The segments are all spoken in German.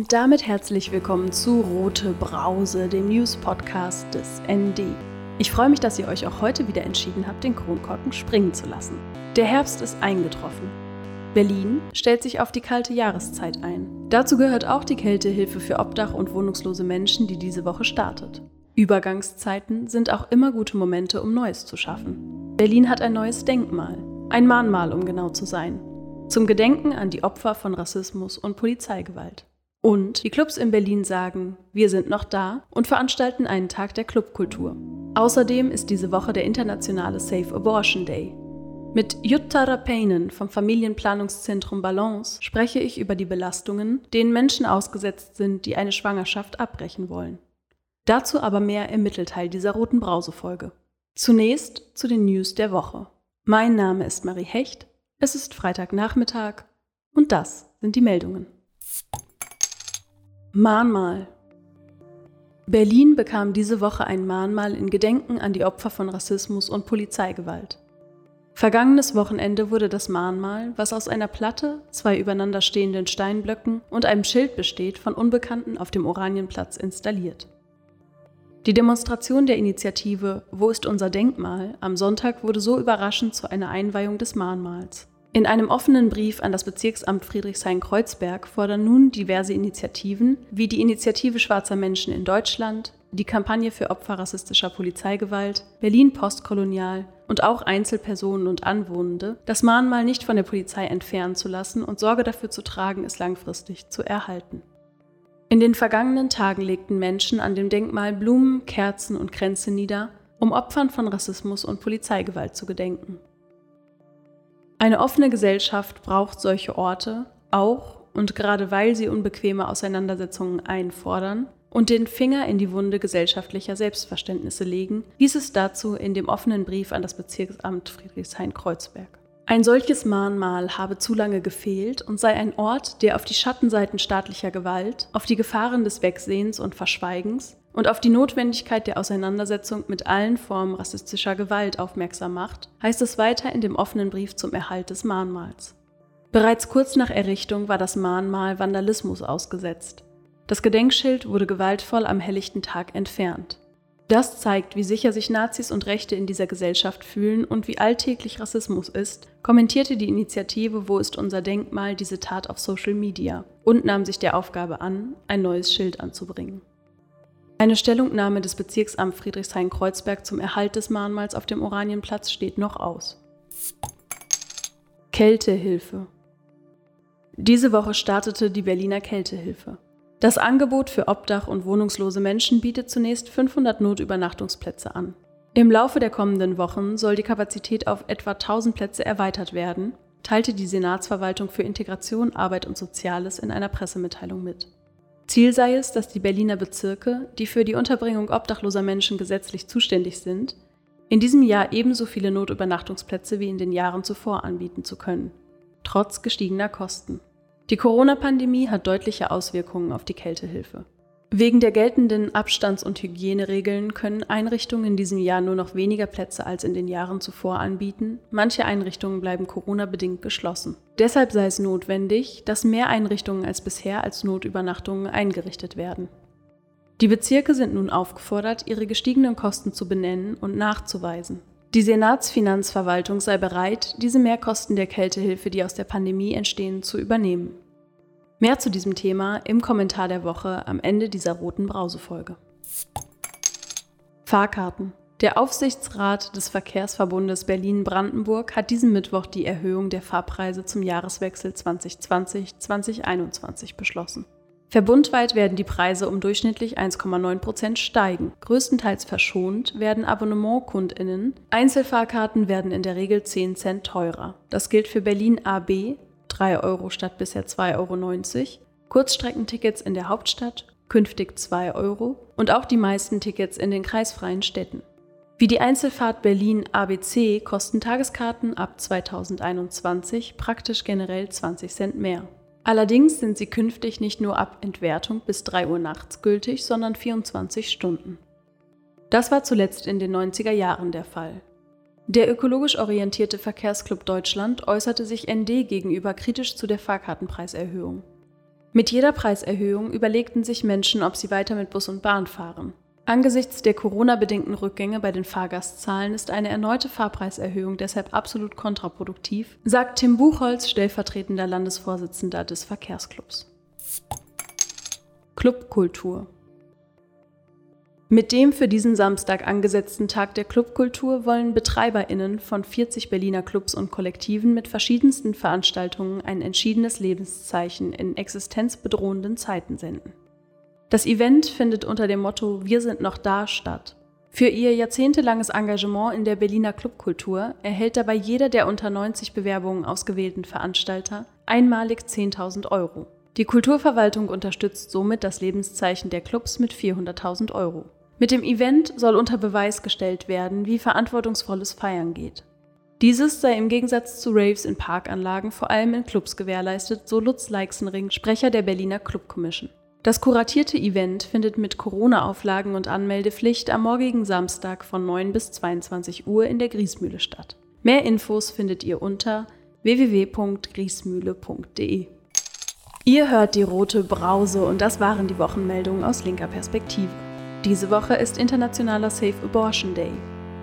Und damit herzlich willkommen zu Rote Brause, dem News-Podcast des ND. Ich freue mich, dass ihr euch auch heute wieder entschieden habt, den Kronkorken springen zu lassen. Der Herbst ist eingetroffen. Berlin stellt sich auf die kalte Jahreszeit ein. Dazu gehört auch die Kältehilfe für Obdach- und wohnungslose Menschen, die diese Woche startet. Übergangszeiten sind auch immer gute Momente, um Neues zu schaffen. Berlin hat ein neues Denkmal, ein Mahnmal, um genau zu sein, zum Gedenken an die Opfer von Rassismus und Polizeigewalt. Und die Clubs in Berlin sagen, wir sind noch da und veranstalten einen Tag der Clubkultur. Außerdem ist diese Woche der internationale Safe Abortion Day. Mit Jutta Rapainen vom Familienplanungszentrum Balance spreche ich über die Belastungen, denen Menschen ausgesetzt sind, die eine Schwangerschaft abbrechen wollen. Dazu aber mehr im Mittelteil dieser roten Brause-Folge. Zunächst zu den News der Woche. Mein Name ist Marie Hecht, es ist Freitagnachmittag und das sind die Meldungen. Mahnmal. Berlin bekam diese Woche ein Mahnmal in Gedenken an die Opfer von Rassismus und Polizeigewalt. Vergangenes Wochenende wurde das Mahnmal, was aus einer Platte, zwei übereinander stehenden Steinblöcken und einem Schild besteht, von Unbekannten auf dem Oranienplatz installiert. Die Demonstration der Initiative Wo ist unser Denkmal am Sonntag wurde so überraschend zu einer Einweihung des Mahnmals. In einem offenen Brief an das Bezirksamt Friedrichshain-Kreuzberg fordern nun diverse Initiativen wie die Initiative Schwarzer Menschen in Deutschland, die Kampagne für Opfer rassistischer Polizeigewalt, Berlin Postkolonial und auch Einzelpersonen und Anwohnende, das Mahnmal nicht von der Polizei entfernen zu lassen und Sorge dafür zu tragen, es langfristig zu erhalten. In den vergangenen Tagen legten Menschen an dem Denkmal Blumen, Kerzen und Kränze nieder, um Opfern von Rassismus und Polizeigewalt zu gedenken. Eine offene Gesellschaft braucht solche Orte, auch und gerade weil sie unbequeme Auseinandersetzungen einfordern und den Finger in die Wunde gesellschaftlicher Selbstverständnisse legen, hieß es dazu in dem offenen Brief an das Bezirksamt Friedrichshain-Kreuzberg. Ein solches Mahnmal habe zu lange gefehlt und sei ein Ort, der auf die Schattenseiten staatlicher Gewalt, auf die Gefahren des Wegsehens und Verschweigens und auf die Notwendigkeit der Auseinandersetzung mit allen Formen rassistischer Gewalt aufmerksam macht, heißt es weiter in dem offenen Brief zum Erhalt des Mahnmals. Bereits kurz nach Errichtung war das Mahnmal Vandalismus ausgesetzt. Das Gedenkschild wurde gewaltvoll am helllichten Tag entfernt. Das zeigt, wie sicher sich Nazis und Rechte in dieser Gesellschaft fühlen und wie alltäglich Rassismus ist, kommentierte die Initiative Wo ist unser Denkmal diese Tat auf Social Media und nahm sich der Aufgabe an, ein neues Schild anzubringen. Eine Stellungnahme des Bezirksamts Friedrichshain-Kreuzberg zum Erhalt des Mahnmals auf dem Oranienplatz steht noch aus. Kältehilfe. Diese Woche startete die Berliner Kältehilfe. Das Angebot für Obdach- und wohnungslose Menschen bietet zunächst 500 Notübernachtungsplätze an. Im Laufe der kommenden Wochen soll die Kapazität auf etwa 1000 Plätze erweitert werden, teilte die Senatsverwaltung für Integration, Arbeit und Soziales in einer Pressemitteilung mit. Ziel sei es, dass die Berliner Bezirke, die für die Unterbringung obdachloser Menschen gesetzlich zuständig sind, in diesem Jahr ebenso viele Notübernachtungsplätze wie in den Jahren zuvor anbieten zu können, trotz gestiegener Kosten. Die Corona-Pandemie hat deutliche Auswirkungen auf die Kältehilfe. Wegen der geltenden Abstands- und Hygieneregeln können Einrichtungen in diesem Jahr nur noch weniger Plätze als in den Jahren zuvor anbieten. Manche Einrichtungen bleiben Corona-bedingt geschlossen. Deshalb sei es notwendig, dass mehr Einrichtungen als bisher als Notübernachtungen eingerichtet werden. Die Bezirke sind nun aufgefordert, ihre gestiegenen Kosten zu benennen und nachzuweisen. Die Senatsfinanzverwaltung sei bereit, diese Mehrkosten der Kältehilfe, die aus der Pandemie entstehen, zu übernehmen. Mehr zu diesem Thema im Kommentar der Woche am Ende dieser roten Brausefolge. Fahrkarten. Der Aufsichtsrat des Verkehrsverbundes Berlin-Brandenburg hat diesen Mittwoch die Erhöhung der Fahrpreise zum Jahreswechsel 2020-2021 beschlossen. Verbundweit werden die Preise um durchschnittlich 1,9 Prozent steigen. Größtenteils verschont werden AbonnementkundInnen. Einzelfahrkarten werden in der Regel 10 Cent teurer. Das gilt für Berlin AB, 3 Euro statt bisher 2,90 Euro, Kurzstreckentickets in der Hauptstadt künftig 2 Euro und auch die meisten Tickets in den kreisfreien Städten. Wie die Einzelfahrt Berlin ABC kosten Tageskarten ab 2021 praktisch generell 20 Cent mehr. Allerdings sind sie künftig nicht nur ab Entwertung bis 3 Uhr nachts gültig, sondern 24 Stunden. Das war zuletzt in den 90er Jahren der Fall. Der ökologisch orientierte Verkehrsclub Deutschland äußerte sich ND gegenüber kritisch zu der Fahrkartenpreiserhöhung. Mit jeder Preiserhöhung überlegten sich Menschen, ob sie weiter mit Bus und Bahn fahren. Angesichts der Corona-bedingten Rückgänge bei den Fahrgastzahlen ist eine erneute Fahrpreiserhöhung deshalb absolut kontraproduktiv, sagt Tim Buchholz, stellvertretender Landesvorsitzender des Verkehrsclubs. Clubkultur mit dem für diesen Samstag angesetzten Tag der Clubkultur wollen BetreiberInnen von 40 Berliner Clubs und Kollektiven mit verschiedensten Veranstaltungen ein entschiedenes Lebenszeichen in existenzbedrohenden Zeiten senden. Das Event findet unter dem Motto Wir sind noch da statt. Für ihr jahrzehntelanges Engagement in der Berliner Clubkultur erhält dabei jeder der unter 90 Bewerbungen ausgewählten Veranstalter einmalig 10.000 Euro. Die Kulturverwaltung unterstützt somit das Lebenszeichen der Clubs mit 400.000 Euro. Mit dem Event soll unter Beweis gestellt werden, wie verantwortungsvolles Feiern geht. Dieses sei im Gegensatz zu Raves in Parkanlagen vor allem in Clubs gewährleistet, so Lutz Leixenring, Sprecher der Berliner Club Commission. Das kuratierte Event findet mit Corona-Auflagen und Anmeldepflicht am morgigen Samstag von 9 bis 22 Uhr in der Griesmühle statt. Mehr Infos findet ihr unter www.griesmühle.de. Ihr hört die rote Brause und das waren die Wochenmeldungen aus linker Perspektive. Diese Woche ist internationaler Safe Abortion Day.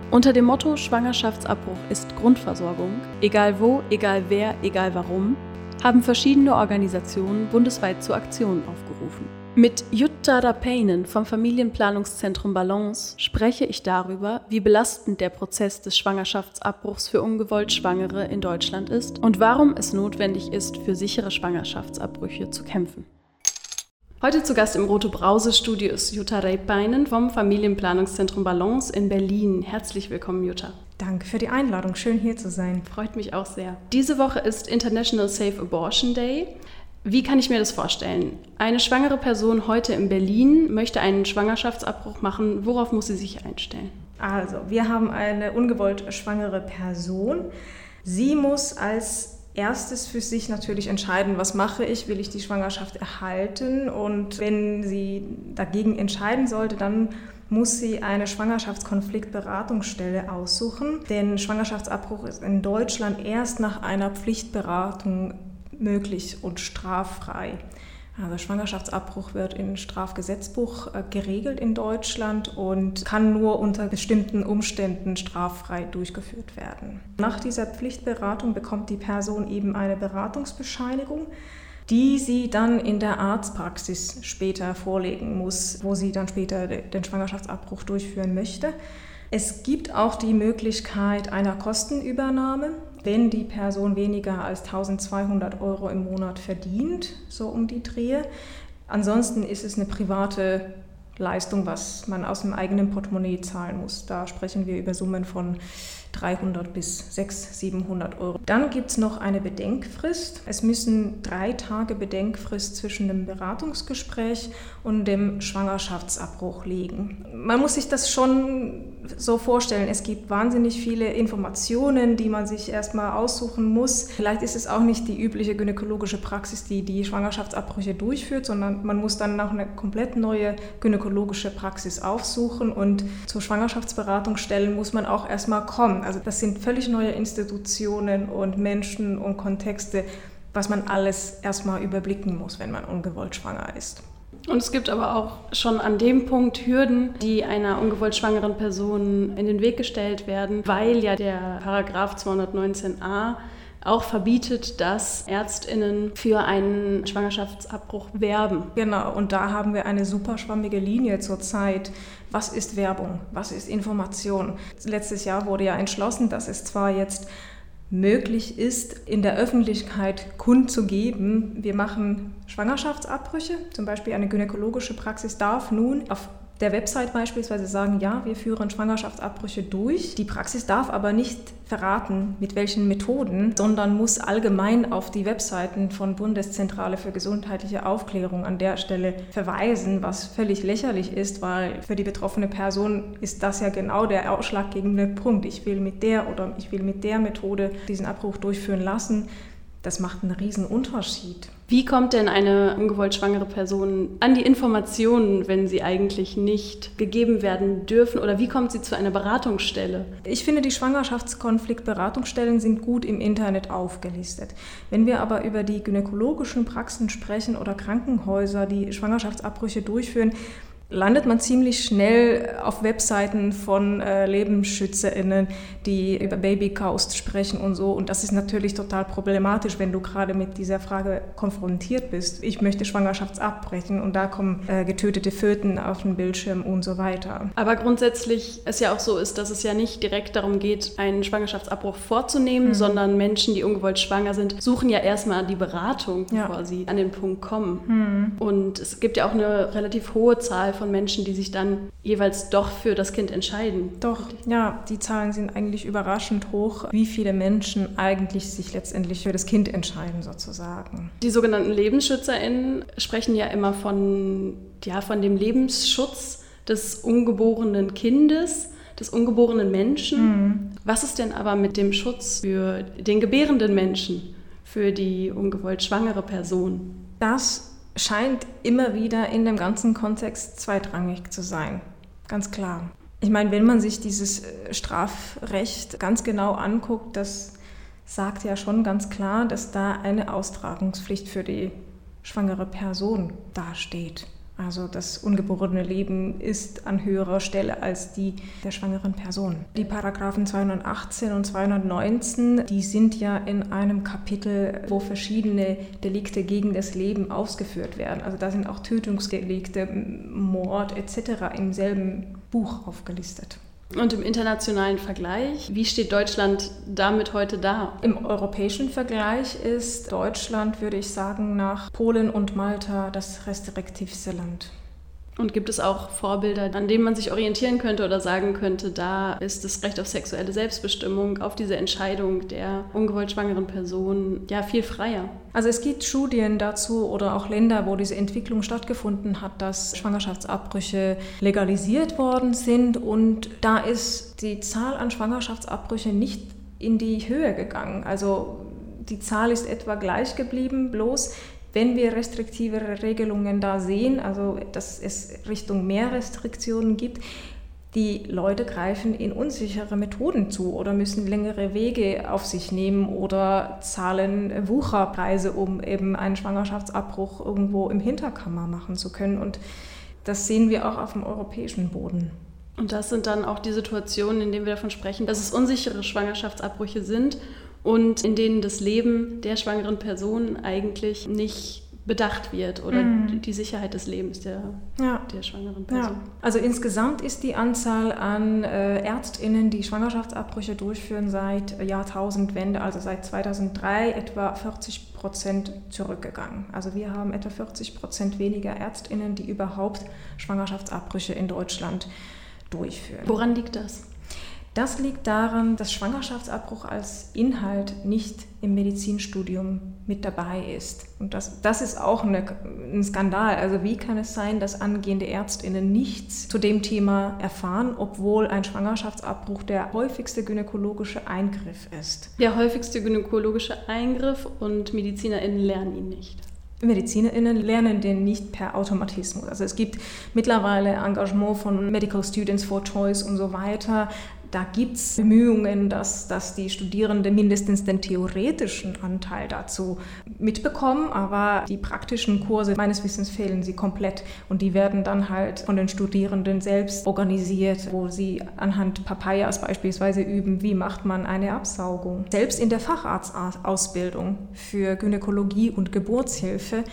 Unter dem Motto Schwangerschaftsabbruch ist Grundversorgung, egal wo, egal wer, egal warum, haben verschiedene Organisationen bundesweit zu Aktionen aufgerufen. Mit Jutta Rapeinen vom Familienplanungszentrum Balance spreche ich darüber, wie belastend der Prozess des Schwangerschaftsabbruchs für ungewollt Schwangere in Deutschland ist und warum es notwendig ist, für sichere Schwangerschaftsabbrüche zu kämpfen. Heute zu Gast im Rote Brause Studio ist Jutta Rebbeinen vom Familienplanungszentrum Balance in Berlin. Herzlich willkommen, Jutta. Danke für die Einladung. Schön hier zu sein. Freut mich auch sehr. Diese Woche ist International Safe Abortion Day. Wie kann ich mir das vorstellen? Eine schwangere Person heute in Berlin möchte einen Schwangerschaftsabbruch machen. Worauf muss sie sich einstellen? Also, wir haben eine ungewollt schwangere Person. Sie muss als erstes für sich natürlich entscheiden, was mache ich, will ich die Schwangerschaft erhalten und wenn sie dagegen entscheiden sollte, dann muss sie eine Schwangerschaftskonfliktberatungsstelle aussuchen, denn Schwangerschaftsabbruch ist in Deutschland erst nach einer Pflichtberatung möglich und straffrei. Also Schwangerschaftsabbruch wird im Strafgesetzbuch äh, geregelt in Deutschland und kann nur unter bestimmten Umständen straffrei durchgeführt werden. Nach dieser Pflichtberatung bekommt die Person eben eine Beratungsbescheinigung, die sie dann in der Arztpraxis später vorlegen muss, wo sie dann später den Schwangerschaftsabbruch durchführen möchte. Es gibt auch die Möglichkeit einer Kostenübernahme wenn die Person weniger als 1200 Euro im Monat verdient, so um die Drehe. Ansonsten ist es eine private Leistung, was man aus dem eigenen Portemonnaie zahlen muss. Da sprechen wir über Summen von 300 bis 600, 700 Euro. Dann gibt es noch eine Bedenkfrist. Es müssen drei Tage Bedenkfrist zwischen dem Beratungsgespräch und dem Schwangerschaftsabbruch liegen. Man muss sich das schon so vorstellen. Es gibt wahnsinnig viele Informationen, die man sich erstmal aussuchen muss. Vielleicht ist es auch nicht die übliche gynäkologische Praxis, die die Schwangerschaftsabbrüche durchführt, sondern man muss dann noch eine komplett neue gynäkologische Praxis aufsuchen und zur Schwangerschaftsberatungsstellen muss man auch erstmal kommen. Also das sind völlig neue Institutionen und Menschen und Kontexte, was man alles erstmal überblicken muss, wenn man ungewollt schwanger ist. Und es gibt aber auch schon an dem Punkt Hürden, die einer ungewollt schwangeren Person in den Weg gestellt werden, weil ja der Paragraph 219a auch verbietet, dass Ärztinnen für einen Schwangerschaftsabbruch werben. Genau, und da haben wir eine super schwammige Linie zurzeit. Was ist Werbung? Was ist Information? Letztes Jahr wurde ja entschlossen, dass es zwar jetzt möglich ist, in der Öffentlichkeit kundzugeben, wir machen Schwangerschaftsabbrüche, zum Beispiel eine gynäkologische Praxis darf nun auf der Website beispielsweise sagen, ja, wir führen Schwangerschaftsabbrüche durch. Die Praxis darf aber nicht verraten, mit welchen Methoden, sondern muss allgemein auf die Webseiten von Bundeszentrale für gesundheitliche Aufklärung an der Stelle verweisen, was völlig lächerlich ist, weil für die betroffene Person ist das ja genau der ausschlaggebende Punkt. Ich will mit der oder ich will mit der Methode diesen Abbruch durchführen lassen Das macht einen riesen Unterschied. Wie kommt denn eine ungewollt schwangere Person an die Informationen, wenn sie eigentlich nicht gegeben werden dürfen? Oder wie kommt sie zu einer Beratungsstelle? Ich finde, die Schwangerschaftskonfliktberatungsstellen sind gut im Internet aufgelistet. Wenn wir aber über die gynäkologischen Praxen sprechen oder Krankenhäuser, die Schwangerschaftsabbrüche durchführen, landet man ziemlich schnell auf Webseiten von äh, LebensschützerInnen, die über Babykaust sprechen und so. Und das ist natürlich total problematisch, wenn du gerade mit dieser Frage konfrontiert bist. Ich möchte Schwangerschaft abbrechen und da kommen äh, getötete Föten auf den Bildschirm und so weiter. Aber grundsätzlich es ja auch so ist, dass es ja nicht direkt darum geht, einen Schwangerschaftsabbruch vorzunehmen, mhm. sondern Menschen, die ungewollt schwanger sind, suchen ja erstmal die Beratung, bevor ja. sie an den Punkt kommen. Mhm. Und es gibt ja auch eine relativ hohe Zahl von Menschen, die sich dann jeweils doch für das Kind entscheiden. Doch, ja, die Zahlen sind eigentlich überraschend hoch, wie viele Menschen eigentlich sich letztendlich für das Kind entscheiden sozusagen. Die sogenannten LebensschützerInnen sprechen ja immer von, ja, von dem Lebensschutz des ungeborenen Kindes des ungeborenen Menschen. Mhm. Was ist denn aber mit dem Schutz für den gebärenden Menschen, für die ungewollt schwangere Person? Das scheint immer wieder in dem ganzen Kontext zweitrangig zu sein. Ganz klar. Ich meine, wenn man sich dieses äh, Strafrecht ganz genau anguckt, das sagt ja schon ganz klar, dass da eine Austragungspflicht für die schwangere Person dasteht. Also das ungeborene Leben ist an höherer Stelle als die der schwangeren Person. Die Paragraphen 218 und 219, die sind ja in einem Kapitel, wo verschiedene Delikte gegen das Leben ausgeführt werden. Also da sind auch Tötungsdelikte, Mord etc. im selben Buch aufgelistet. Und im internationalen Vergleich, wie steht Deutschland damit heute da? Im europäischen Vergleich ist Deutschland, würde ich sagen, nach Polen und Malta das restriktivste Land. Und gibt es auch Vorbilder, an denen man sich orientieren könnte oder sagen könnte, da ist das Recht auf sexuelle Selbstbestimmung, auf diese Entscheidung der ungewollt schwangeren Person ja viel freier? Also es gibt Studien dazu oder auch Länder, wo diese Entwicklung stattgefunden hat, dass Schwangerschaftsabbrüche legalisiert worden sind und da ist die Zahl an Schwangerschaftsabbrüchen nicht in die Höhe gegangen. Also die Zahl ist etwa gleich geblieben, bloß wenn wir restriktivere Regelungen da sehen, also dass es Richtung mehr Restriktionen gibt, die Leute greifen in unsichere Methoden zu oder müssen längere Wege auf sich nehmen oder zahlen Wucherpreise, um eben einen Schwangerschaftsabbruch irgendwo im Hinterkammer machen zu können. Und das sehen wir auch auf dem europäischen Boden. Und das sind dann auch die Situationen, in denen wir davon sprechen, dass es unsichere Schwangerschaftsabbrüche sind und in denen das Leben der schwangeren Person eigentlich nicht bedacht wird oder mhm. die Sicherheit des Lebens der, ja. der schwangeren Person. Ja. Also insgesamt ist die Anzahl an äh, Ärztinnen, die Schwangerschaftsabbrüche durchführen, seit Jahrtausendwende, also seit 2003, etwa 40 Prozent zurückgegangen. Also wir haben etwa 40 Prozent weniger Ärztinnen, die überhaupt Schwangerschaftsabbrüche in Deutschland durchführen. Woran liegt das? Das liegt daran, dass Schwangerschaftsabbruch als Inhalt nicht im Medizinstudium mit dabei ist. Und das, das ist auch eine, ein Skandal. Also wie kann es sein, dass angehende Ärztinnen nichts zu dem Thema erfahren, obwohl ein Schwangerschaftsabbruch der häufigste gynäkologische Eingriff ist? Der häufigste gynäkologische Eingriff und Medizinerinnen lernen ihn nicht. MedizinerInnen lernen den nicht per Automatismus. Also es gibt mittlerweile Engagement von Medical Students for Choice und so weiter, da gibt es Bemühungen, dass, dass die Studierenden mindestens den theoretischen Anteil dazu mitbekommen, aber die praktischen Kurse meines Wissens fehlen sie komplett und die werden dann halt von den Studierenden selbst organisiert, wo sie anhand Papayas beispielsweise üben, wie macht man eine Absaugung. Selbst in der Facharztausbildung für Gynäkologie und Geburtshilfe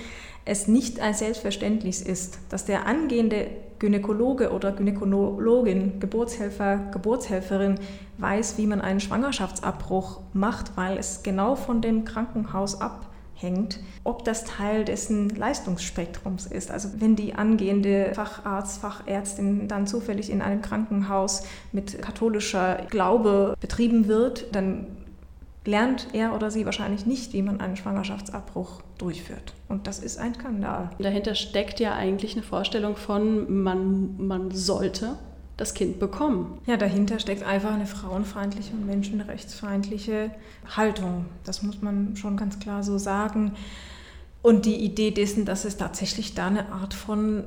es nicht ein Selbstverständnis ist, dass der angehende Gynäkologe oder Gynäkologin, Geburtshelfer, Geburtshelferin weiß, wie man einen Schwangerschaftsabbruch macht, weil es genau von dem Krankenhaus abhängt, ob das Teil dessen Leistungsspektrums ist. Also wenn die angehende Facharzt, Fachärztin dann zufällig in einem Krankenhaus mit katholischer Glaube betrieben wird, dann lernt er oder sie wahrscheinlich nicht, wie man einen Schwangerschaftsabbruch durchführt. Und das ist ein Skandal. Dahinter steckt ja eigentlich eine Vorstellung von, man, man sollte das Kind bekommen. Ja, dahinter steckt einfach eine frauenfeindliche und menschenrechtsfeindliche Haltung. Das muss man schon ganz klar so sagen. Und die Idee dessen, dass es tatsächlich da eine Art von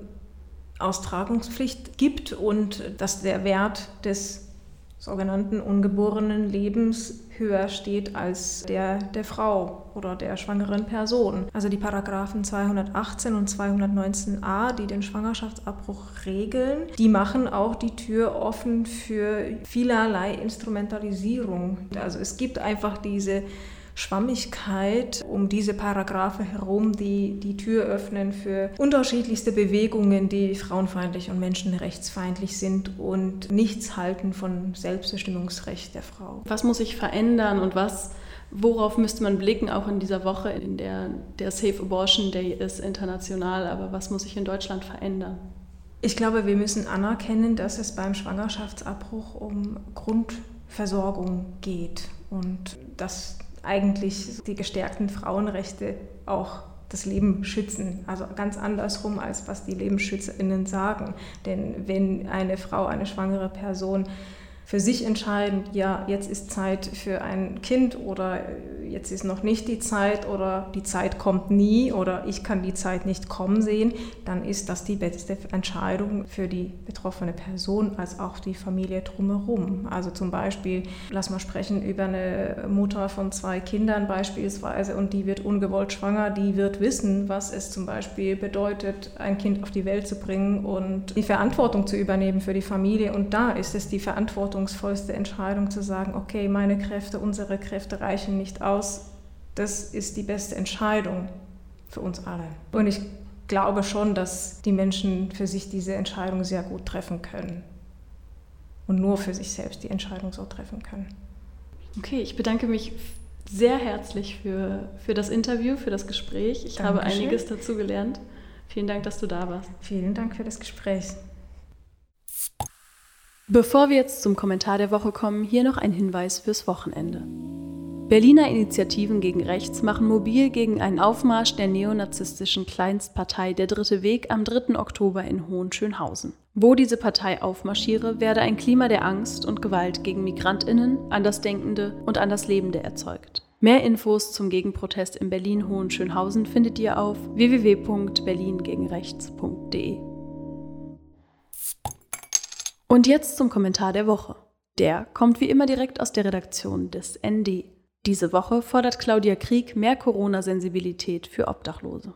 Austragungspflicht gibt und dass der Wert des sogenannten ungeborenen Lebens höher steht als der der Frau oder der schwangeren Person. Also die Paragraphen 218 und 219a, die den Schwangerschaftsabbruch regeln, die machen auch die Tür offen für vielerlei Instrumentalisierung. Also es gibt einfach diese Schwammigkeit um diese Paragraphe herum, die die Tür öffnen für unterschiedlichste Bewegungen, die frauenfeindlich und menschenrechtsfeindlich sind und nichts halten von Selbstbestimmungsrecht der Frau. Was muss sich verändern und was Worauf müsste man blicken, auch in dieser Woche, in der der Safe Abortion Day ist international, aber was muss sich in Deutschland verändern? Ich glaube, wir müssen anerkennen, dass es beim Schwangerschaftsabbruch um Grundversorgung geht und dass eigentlich die gestärkten Frauenrechte auch das Leben schützen. Also ganz andersrum, als was die LebensschützerInnen sagen. Denn wenn eine Frau, eine schwangere Person für sich entscheiden, ja, jetzt ist Zeit für ein Kind oder jetzt ist noch nicht die Zeit oder die Zeit kommt nie oder ich kann die Zeit nicht kommen sehen, dann ist das die beste Entscheidung für die betroffene Person als auch die Familie drumherum. Also zum Beispiel, lass mal sprechen über eine Mutter von zwei Kindern beispielsweise und die wird ungewollt schwanger, die wird wissen, was es zum Beispiel bedeutet, ein Kind auf die Welt zu bringen und die Verantwortung zu übernehmen für die Familie. Und da ist es die Verantwortung, verantwortungsvollste Entscheidung zu sagen, okay, meine Kräfte, unsere Kräfte reichen nicht aus. Das ist die beste Entscheidung für uns alle. Und ich glaube schon, dass die Menschen für sich diese Entscheidung sehr gut treffen können. Und nur für sich selbst die Entscheidung so treffen können. Okay, ich bedanke mich sehr herzlich für, für das Interview, für das Gespräch. Ich Dankeschön. habe einiges dazu gelernt. Vielen Dank, dass du da warst. Vielen Dank für das Gespräch. Bevor wir jetzt zum Kommentar der Woche kommen, hier noch ein Hinweis fürs Wochenende. Berliner Initiativen gegen Rechts machen mobil gegen einen Aufmarsch der neonazistischen Kleinstpartei Der Dritte Weg am 3. Oktober in Hohenschönhausen. Wo diese Partei aufmarschiere, werde ein Klima der Angst und Gewalt gegen Migrantinnen, Andersdenkende und Anderslebende erzeugt. Mehr Infos zum Gegenprotest in Berlin-Hohenschönhausen findet ihr auf www.berlingegenrechts.de. Und jetzt zum Kommentar der Woche. Der kommt wie immer direkt aus der Redaktion des ND. Diese Woche fordert Claudia Krieg mehr Corona-Sensibilität für Obdachlose.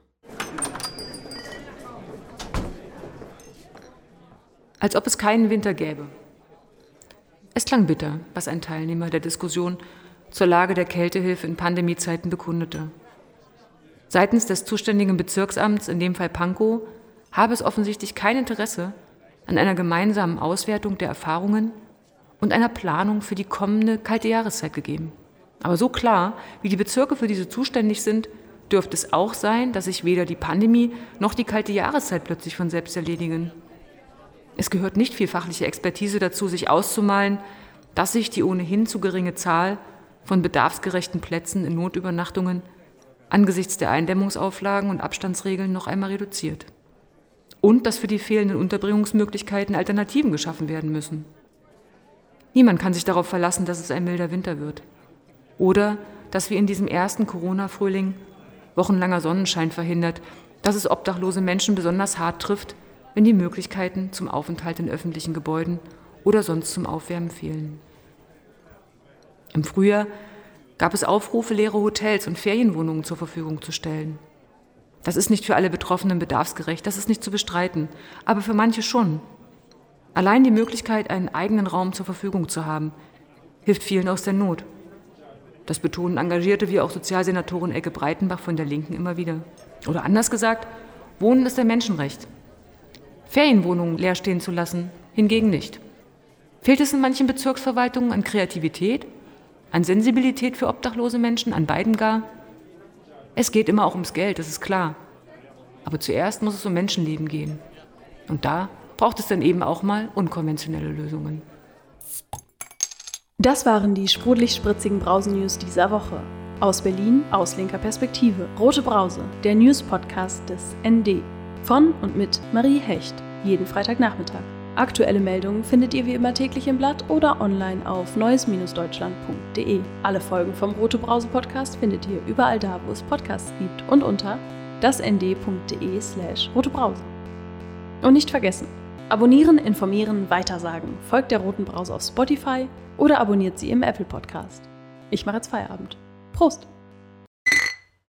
Als ob es keinen Winter gäbe. Es klang bitter, was ein Teilnehmer der Diskussion zur Lage der Kältehilfe in Pandemiezeiten bekundete. Seitens des zuständigen Bezirksamts, in dem Fall Pankow, habe es offensichtlich kein Interesse, an einer gemeinsamen Auswertung der Erfahrungen und einer Planung für die kommende kalte Jahreszeit gegeben. Aber so klar, wie die Bezirke für diese zuständig sind, dürfte es auch sein, dass sich weder die Pandemie noch die kalte Jahreszeit plötzlich von selbst erledigen. Es gehört nicht viel fachliche Expertise dazu, sich auszumalen, dass sich die ohnehin zu geringe Zahl von bedarfsgerechten Plätzen in Notübernachtungen angesichts der Eindämmungsauflagen und Abstandsregeln noch einmal reduziert und dass für die fehlenden Unterbringungsmöglichkeiten Alternativen geschaffen werden müssen. Niemand kann sich darauf verlassen, dass es ein milder Winter wird. Oder dass wie in diesem ersten Corona-Frühling wochenlanger Sonnenschein verhindert, dass es obdachlose Menschen besonders hart trifft, wenn die Möglichkeiten zum Aufenthalt in öffentlichen Gebäuden oder sonst zum Aufwärmen fehlen. Im Frühjahr gab es Aufrufe, leere Hotels und Ferienwohnungen zur Verfügung zu stellen. Das ist nicht für alle Betroffenen bedarfsgerecht, das ist nicht zu bestreiten, aber für manche schon. Allein die Möglichkeit, einen eigenen Raum zur Verfügung zu haben, hilft vielen aus der Not. Das betonen Engagierte wie auch Sozialsenatorin Elke Breitenbach von der Linken immer wieder. Oder anders gesagt, Wohnen ist ein Menschenrecht. Ferienwohnungen leer stehen zu lassen, hingegen nicht. Fehlt es in manchen Bezirksverwaltungen an Kreativität, an Sensibilität für obdachlose Menschen, an beiden gar? Es geht immer auch ums Geld, das ist klar. Aber zuerst muss es um Menschenleben gehen. Und da braucht es dann eben auch mal unkonventionelle Lösungen. Das waren die sprudelig-spritzigen Brausen-News dieser Woche. Aus Berlin aus linker Perspektive. Rote Brause, der News-Podcast des ND. Von und mit Marie Hecht. Jeden Freitagnachmittag. Aktuelle Meldungen findet ihr wie immer täglich im Blatt oder online auf neues-deutschland.de. Alle Folgen vom Rote Brause Podcast findet ihr überall da, wo es Podcasts gibt und unter dasnd.de slash rotebrause. Und nicht vergessen, abonnieren, informieren, weitersagen. Folgt der Roten Brause auf Spotify oder abonniert sie im Apple Podcast. Ich mache jetzt Feierabend. Prost!